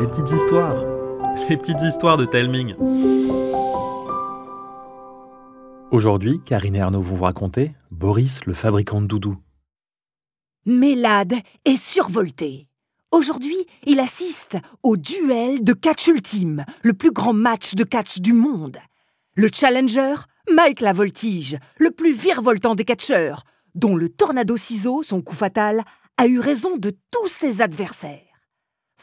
les petites histoires, les petites histoires de Telming. Aujourd'hui, Karine et Arnaud vont vous raconter Boris le fabricant de doudous. Mélade est survolté. Aujourd'hui, il assiste au duel de catch ultime, le plus grand match de catch du monde. Le challenger, Mike Lavoltige, le plus virevoltant des catcheurs, dont le tornado ciseau, son coup fatal, a eu raison de tous ses adversaires.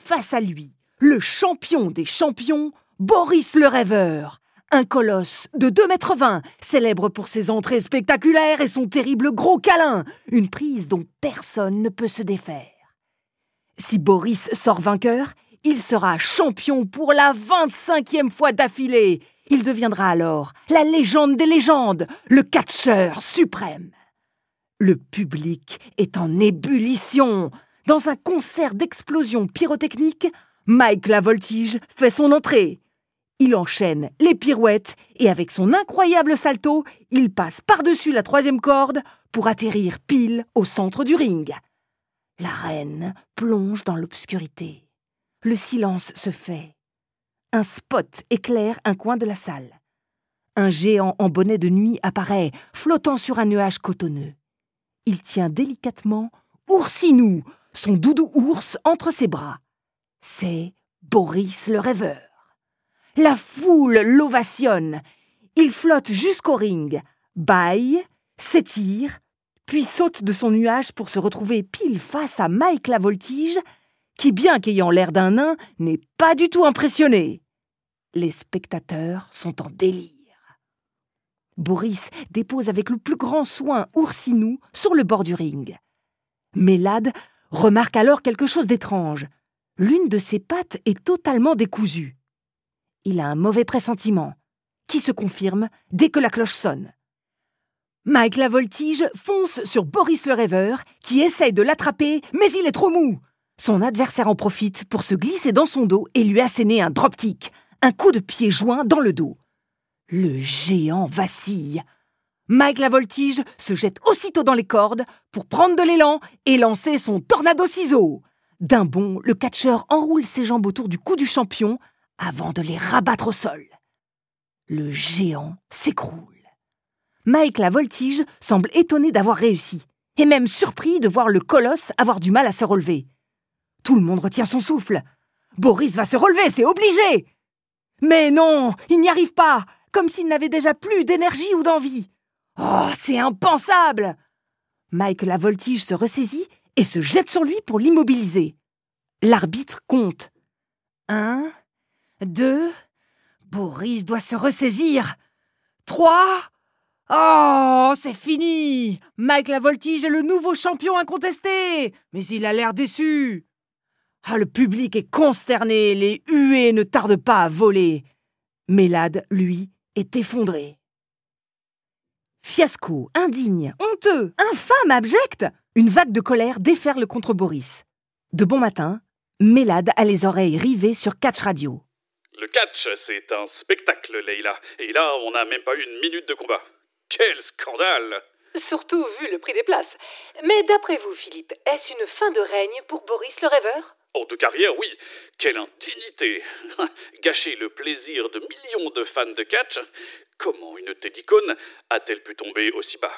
Face à lui, le champion des champions, Boris le rêveur, un colosse de 2 mètres 20, célèbre pour ses entrées spectaculaires et son terrible gros câlin, une prise dont personne ne peut se défaire. Si Boris sort vainqueur, il sera champion pour la 25e fois d'affilée. Il deviendra alors la légende des légendes, le catcheur suprême. Le public est en ébullition. Dans un concert d'explosions pyrotechniques, Mike Lavoltige fait son entrée. Il enchaîne les pirouettes et avec son incroyable salto, il passe par-dessus la troisième corde pour atterrir pile au centre du ring. La reine plonge dans l'obscurité. Le silence se fait. Un spot éclaire un coin de la salle. Un géant en bonnet de nuit apparaît, flottant sur un nuage cotonneux. Il tient délicatement Oursinou, son doudou ours, entre ses bras. C'est Boris le rêveur. La foule l'ovationne. Il flotte jusqu'au ring, baille, s'étire, puis saute de son nuage pour se retrouver pile face à Mike la voltige, qui, bien qu'ayant l'air d'un nain, n'est pas du tout impressionné. Les spectateurs sont en délire. Boris dépose avec le plus grand soin Oursinou sur le bord du ring. Mélade remarque alors quelque chose d'étrange. L'une de ses pattes est totalement décousue. Il a un mauvais pressentiment, qui se confirme dès que la cloche sonne. Mike la voltige fonce sur Boris le rêveur, qui essaye de l'attraper, mais il est trop mou. Son adversaire en profite pour se glisser dans son dos et lui asséner un dropkick, un coup de pied joint dans le dos. Le géant vacille. Mike la voltige se jette aussitôt dans les cordes pour prendre de l'élan et lancer son tornado ciseau. D'un bond, le catcheur enroule ses jambes autour du cou du champion avant de les rabattre au sol. Le géant s'écroule. Mike la voltige semble étonné d'avoir réussi, et même surpris de voir le colosse avoir du mal à se relever. Tout le monde retient son souffle. Boris va se relever, c'est obligé. Mais non, il n'y arrive pas comme s'il n'avait déjà plus d'énergie ou d'envie. Oh, c'est impensable Mike la voltige se ressaisit et se jette sur lui pour l'immobiliser. L'arbitre compte. Un, deux, Boris doit se ressaisir. Trois. Oh, c'est fini Mike la voltige est le nouveau champion incontesté Mais il a l'air déçu Ah, le public est consterné, les huées ne tardent pas à voler. Mélade, lui, est effondré. Fiasco, indigne, honteux, infâme, abject Une vague de colère déferle contre Boris. De bon matin, Mélade a les oreilles rivées sur Catch Radio. Le catch, c'est un spectacle, Leila. Et là, on n'a même pas eu une minute de combat. Quel scandale Surtout vu le prix des places. Mais d'après vous, Philippe, est-ce une fin de règne pour Boris le rêveur? Oh, de carrière, oui. Quelle indignité Gâcher le plaisir de millions de fans de catch Comment une tête d'icône a-t-elle pu tomber aussi bas?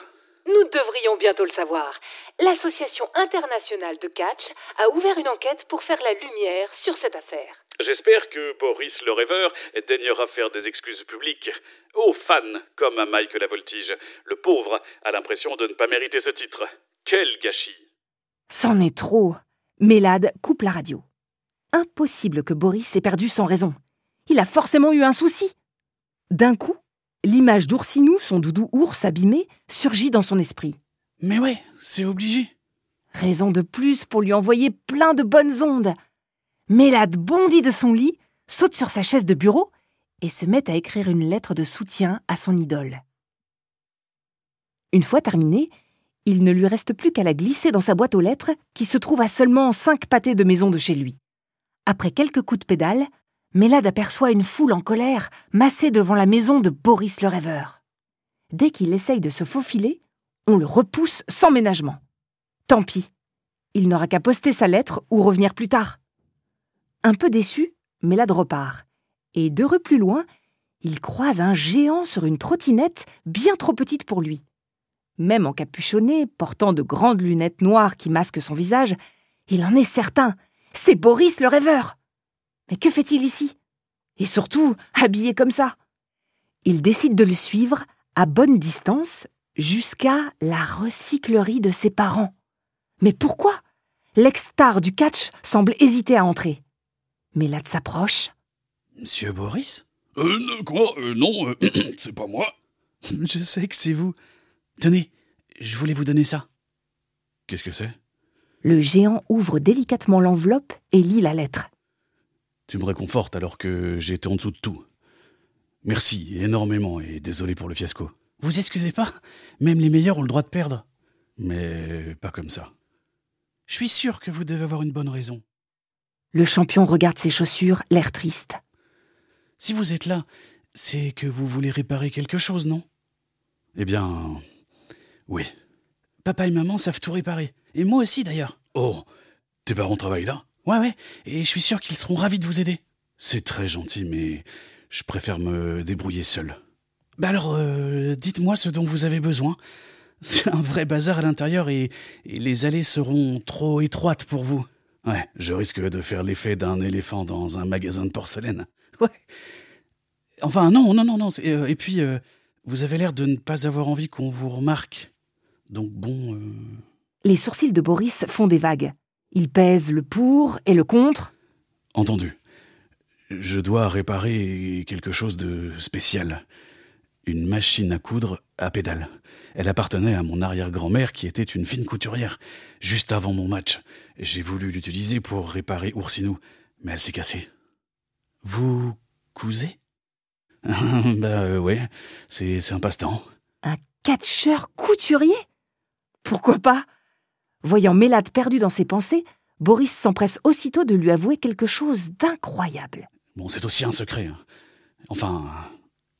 Nous devrions bientôt le savoir. L'Association internationale de catch a ouvert une enquête pour faire la lumière sur cette affaire. J'espère que Boris le rêveur daignera faire des excuses publiques aux fans comme à Mike Lavoltige. Le pauvre a l'impression de ne pas mériter ce titre. Quel gâchis C'en est trop. Mélade coupe la radio. Impossible que Boris ait perdu sans raison. Il a forcément eu un souci. D'un coup, l'image d'Oursinou, son doudou ours abîmé, surgit dans son esprit. Mais ouais, c'est obligé. Raison de plus pour lui envoyer plein de bonnes ondes. Mélade bondit de son lit, saute sur sa chaise de bureau et se met à écrire une lettre de soutien à son idole. Une fois terminée, il ne lui reste plus qu'à la glisser dans sa boîte aux lettres, qui se trouve à seulement cinq pâtés de maison de chez lui. Après quelques coups de pédale, Mélade aperçoit une foule en colère massée devant la maison de Boris le rêveur. Dès qu'il essaye de se faufiler, on le repousse sans ménagement. Tant pis, il n'aura qu'à poster sa lettre ou revenir plus tard. Un peu déçu, Mélade repart. Et deux rues plus loin, il croise un géant sur une trottinette bien trop petite pour lui. Même encapuchonné, portant de grandes lunettes noires qui masquent son visage, il en est certain. C'est Boris le rêveur. Mais que fait-il ici? Et surtout, habillé comme ça Il décide de le suivre à bonne distance jusqu'à la recyclerie de ses parents. Mais pourquoi? L'ex-star du catch semble hésiter à entrer. Mélade s'approche. Monsieur Boris? Euh, non, quoi? Euh, Non, euh, c'est pas moi. Je sais que c'est vous. Tenez, je voulais vous donner ça. Qu'est-ce que c'est? Le géant ouvre délicatement l'enveloppe et lit la lettre. Tu me réconfortes alors que j'étais en dessous de tout. Merci énormément et désolé pour le fiasco. Vous excusez pas? Même les meilleurs ont le droit de perdre. Mais pas comme ça. Je suis sûr que vous devez avoir une bonne raison. Le champion regarde ses chaussures, l'air triste. Si vous êtes là, c'est que vous voulez réparer quelque chose, non? Eh bien, oui. Papa et maman savent tout réparer. Et moi aussi, d'ailleurs. Oh, tes parents travaillent là? Ouais, ouais. Et je suis sûr qu'ils seront ravis de vous aider. C'est très gentil, mais je préfère me débrouiller seul. Bah alors, euh, dites-moi ce dont vous avez besoin. C'est un vrai bazar à l'intérieur et, et les allées seront trop étroites pour vous. Ouais, je risque de faire l'effet d'un éléphant dans un magasin de porcelaine. Ouais. Enfin, non, non, non, non. Et, euh, et puis, euh, vous avez l'air de ne pas avoir envie qu'on vous remarque. Donc bon. euh, Les sourcils de Boris font des vagues. Il pèse le pour et le contre. Entendu. Je dois réparer quelque chose de spécial. Une machine à coudre à pédale. Elle appartenait à mon arrière-grand-mère qui était une fine couturière. Juste avant mon match, j'ai voulu l'utiliser pour réparer Oursinou, mais elle s'est cassée. Vous cousez? Bah euh, ouais, c'est c'est un passe-temps. Un catcheur couturier? Pourquoi pas? Voyant Mélade perdue dans ses pensées, Boris s'empresse aussitôt de lui avouer quelque chose d'incroyable. Bon, c'est aussi un secret. hein. Enfin,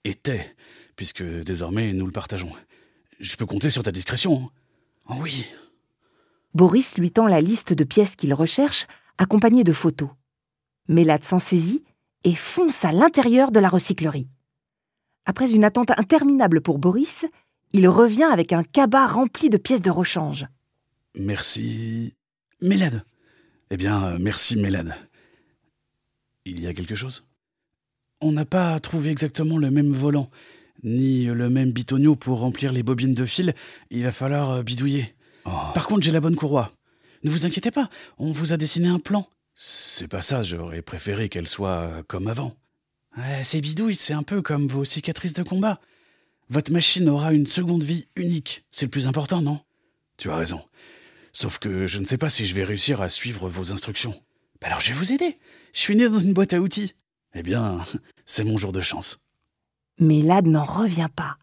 était, puisque désormais nous le partageons. Je peux compter sur ta discrétion. hein. Oh oui. Boris lui tend la liste de pièces qu'il recherche, accompagnée de photos. Mélade s'en saisit et fonce à l'intérieur de la recyclerie. Après une attente interminable pour Boris, il revient avec un cabas rempli de pièces de rechange. Merci. Mélade, Eh bien, euh, merci Mélade. Il y a quelque chose? On n'a pas trouvé exactement le même volant, ni le même bitonio pour remplir les bobines de fil. Il va falloir euh, bidouiller. Oh, Par contre, j'ai la bonne courroie. Ne vous inquiétez pas, on vous a dessiné un plan. c'est pas ça, j'aurais préféré qu'elle soit euh, comme avant. Ouais, ces bidouilles, c'est un peu comme vos cicatrices de combat. Votre machine aura une seconde vie unique. C'est le plus important, non? Tu as raison. Sauf que je ne sais pas si je vais réussir à suivre vos instructions. Bah Alors je vais vous aider. Je suis né dans une boîte à outils. Eh bien, c'est mon jour de chance. Mélade n'en revient pas.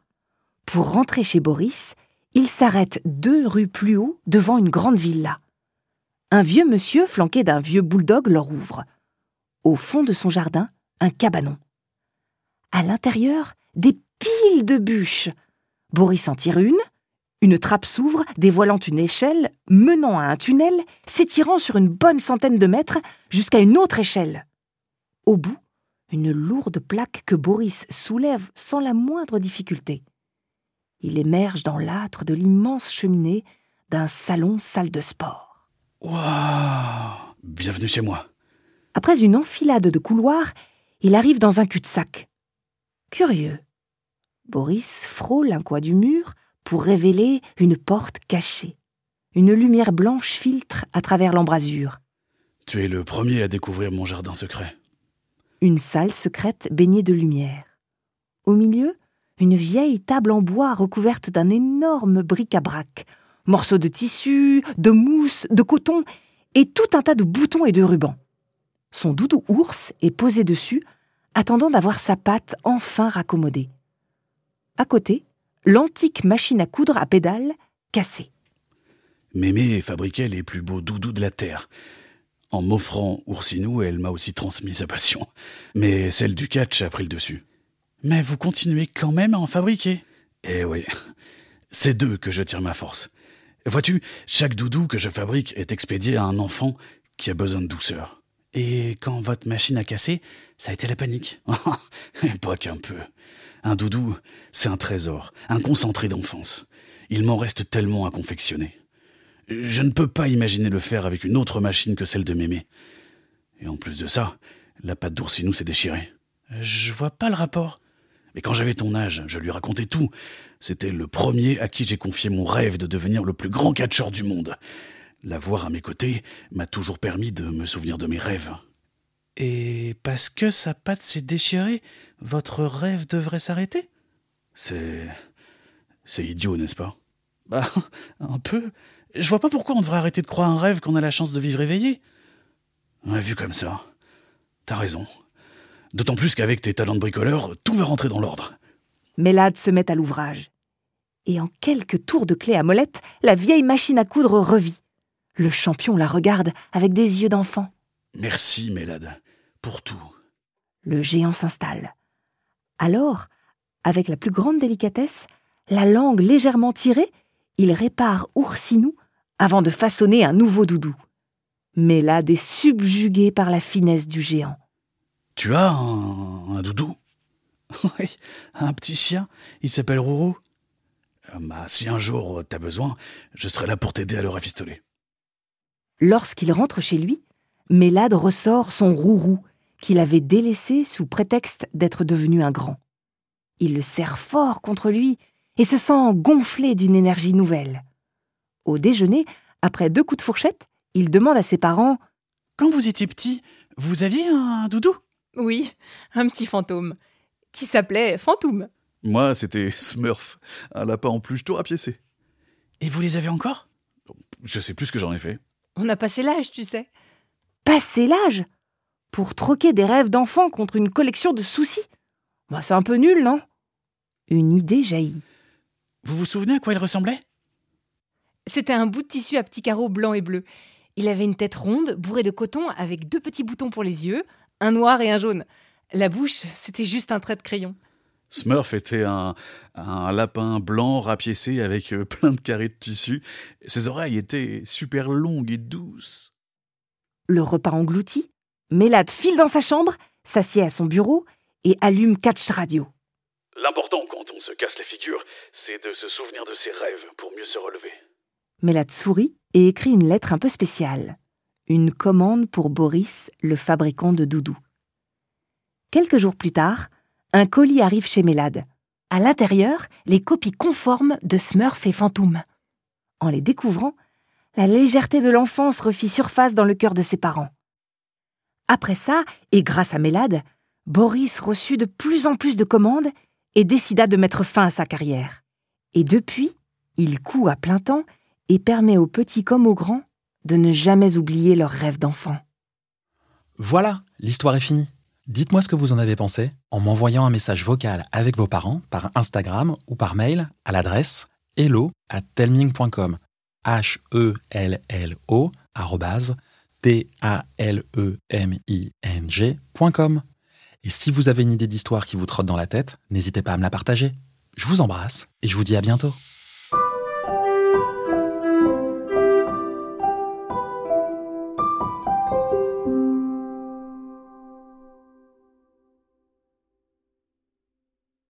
Pour rentrer chez Boris, il s'arrête deux rues plus haut devant une grande villa. Un vieux monsieur flanqué d'un vieux bulldog leur ouvre. Au fond de son jardin, un cabanon. À l'intérieur, des piles de bûches. Boris en tire une. Une trappe s'ouvre, dévoilant une échelle menant à un tunnel s'étirant sur une bonne centaine de mètres jusqu'à une autre échelle. Au bout, une lourde plaque que Boris soulève sans la moindre difficulté. Il émerge dans l'âtre de l'immense cheminée d'un salon salle de sport. Waouh Bienvenue chez moi. Après une enfilade de couloirs, il arrive dans un cul-de-sac. Curieux. Boris frôle un coin du mur pour révéler une porte cachée. Une lumière blanche filtre à travers l'embrasure. Tu es le premier à découvrir mon jardin secret. Une salle secrète baignée de lumière. Au milieu, une vieille table en bois recouverte d'un énorme bric-à-brac. Morceaux de tissu, de mousse, de coton et tout un tas de boutons et de rubans. Son doudou ours est posé dessus, attendant d'avoir sa patte enfin raccommodée. À côté, l'antique machine à coudre à pédales cassée. Mémé fabriquait les plus beaux doudous de la Terre. En m'offrant Oursinou, elle m'a aussi transmis sa passion. Mais celle du catch a pris le dessus. Mais vous continuez quand même à en fabriquer. Eh oui, c'est d'eux que je tire ma force. Vois-tu, chaque doudou que je fabrique est expédié à un enfant qui a besoin de douceur. Et quand votre machine a cassé, ça a été la panique. Pas qu'un peu. Un doudou, c'est un trésor, un concentré d'enfance. Il m'en reste tellement à confectionner. Je ne peux pas imaginer le faire avec une autre machine que celle de mémé. Et en plus de ça, la patte d'oursinou s'est déchirée. Je vois pas le rapport. Mais quand j'avais ton âge, je lui racontais tout. C'était le premier à qui j'ai confié mon rêve de devenir le plus grand catcheur du monde. L'avoir à mes côtés m'a toujours permis de me souvenir de mes rêves. Et parce que sa patte s'est déchirée, votre rêve devrait s'arrêter? C'est. C'est idiot, n'est-ce pas? Bah, un peu. Je vois pas pourquoi on devrait arrêter de croire un rêve qu'on a la chance de vivre éveillé. Ouais, vu comme ça, t'as raison. D'autant plus qu'avec tes talents de bricoleur, tout va rentrer dans l'ordre. Mélade se met à l'ouvrage. Et en quelques tours de clé à molette, la vieille machine à coudre revit. Le champion la regarde avec des yeux d'enfant. Merci, Mélade, pour tout. Le géant s'installe. Alors, avec la plus grande délicatesse, la langue légèrement tirée, il répare Oursinou avant de façonner un nouveau doudou. Mélade est subjuguée par la finesse du géant. Tu as un, un doudou? Oui, un petit chien. Il s'appelle Rourou. Euh, bah, si un jour t'as besoin, je serai là pour t'aider à le rafistoler. Lorsqu'il rentre chez lui, Mélade ressort son Rourou, qu'il avait délaissé sous prétexte d'être devenu un grand. Il le serre fort contre lui et se sent gonflé d'une énergie nouvelle. Au déjeuner, après deux coups de fourchette, il demande à ses parents Quand vous étiez petit, vous aviez un doudou? Oui, un petit fantôme, qui s'appelait Fantoum. Moi, c'était Smurf, un lapin en plus tout rapiécé. Et vous les avez encore? Je sais plus ce que j'en ai fait. On a passé l'âge, tu sais. Passer l'âge? Pour troquer des rêves d'enfant contre une collection de soucis bah, C'est un peu nul, non? Une idée jaillit. Vous vous souvenez à quoi il ressemblait? C'était un bout de tissu à petits carreaux blancs et bleus. Il avait une tête ronde, bourrée de coton, avec deux petits boutons pour les yeux, un noir et un jaune. La bouche, c'était juste un trait de crayon. Smurf était un, un lapin blanc rapiécé avec euh, plein de carrés de tissu. Ses oreilles étaient super longues et douces. Le repas englouti, Mélade file dans sa chambre, s'assied à son bureau et allume Catch Radio. L'important quand on se casse la figure, c'est de se souvenir de ses rêves pour mieux se relever. Mélade sourit et écrit une lettre un peu spéciale. Une commande pour Boris, le fabricant de doudous. Quelques jours plus tard, un colis arrive chez Mélade. À l'intérieur, les copies conformes de Smurf et Fantoum. En les découvrant, la légèreté de l'enfance refit surface dans le cœur de ses parents. Après ça, et grâce à Mélade, Boris reçut de plus en plus de commandes et décida de mettre fin à sa carrière. Et depuis, il coud à plein temps et permet aux petits comme aux grands de ne jamais oublier leurs rêves d'enfant. Voilà, l'histoire est finie. Dites-moi ce que vous en avez pensé en m'envoyant un message vocal avec vos parents par Instagram ou par mail à l'adresse hello at telming.com. H-E-L-L-O arrobase T-A-L-E-M-I-N-G.com. Et si vous avez une idée d'histoire qui vous trotte dans la tête, n'hésitez pas à me la partager. Je vous embrasse et je vous dis à bientôt.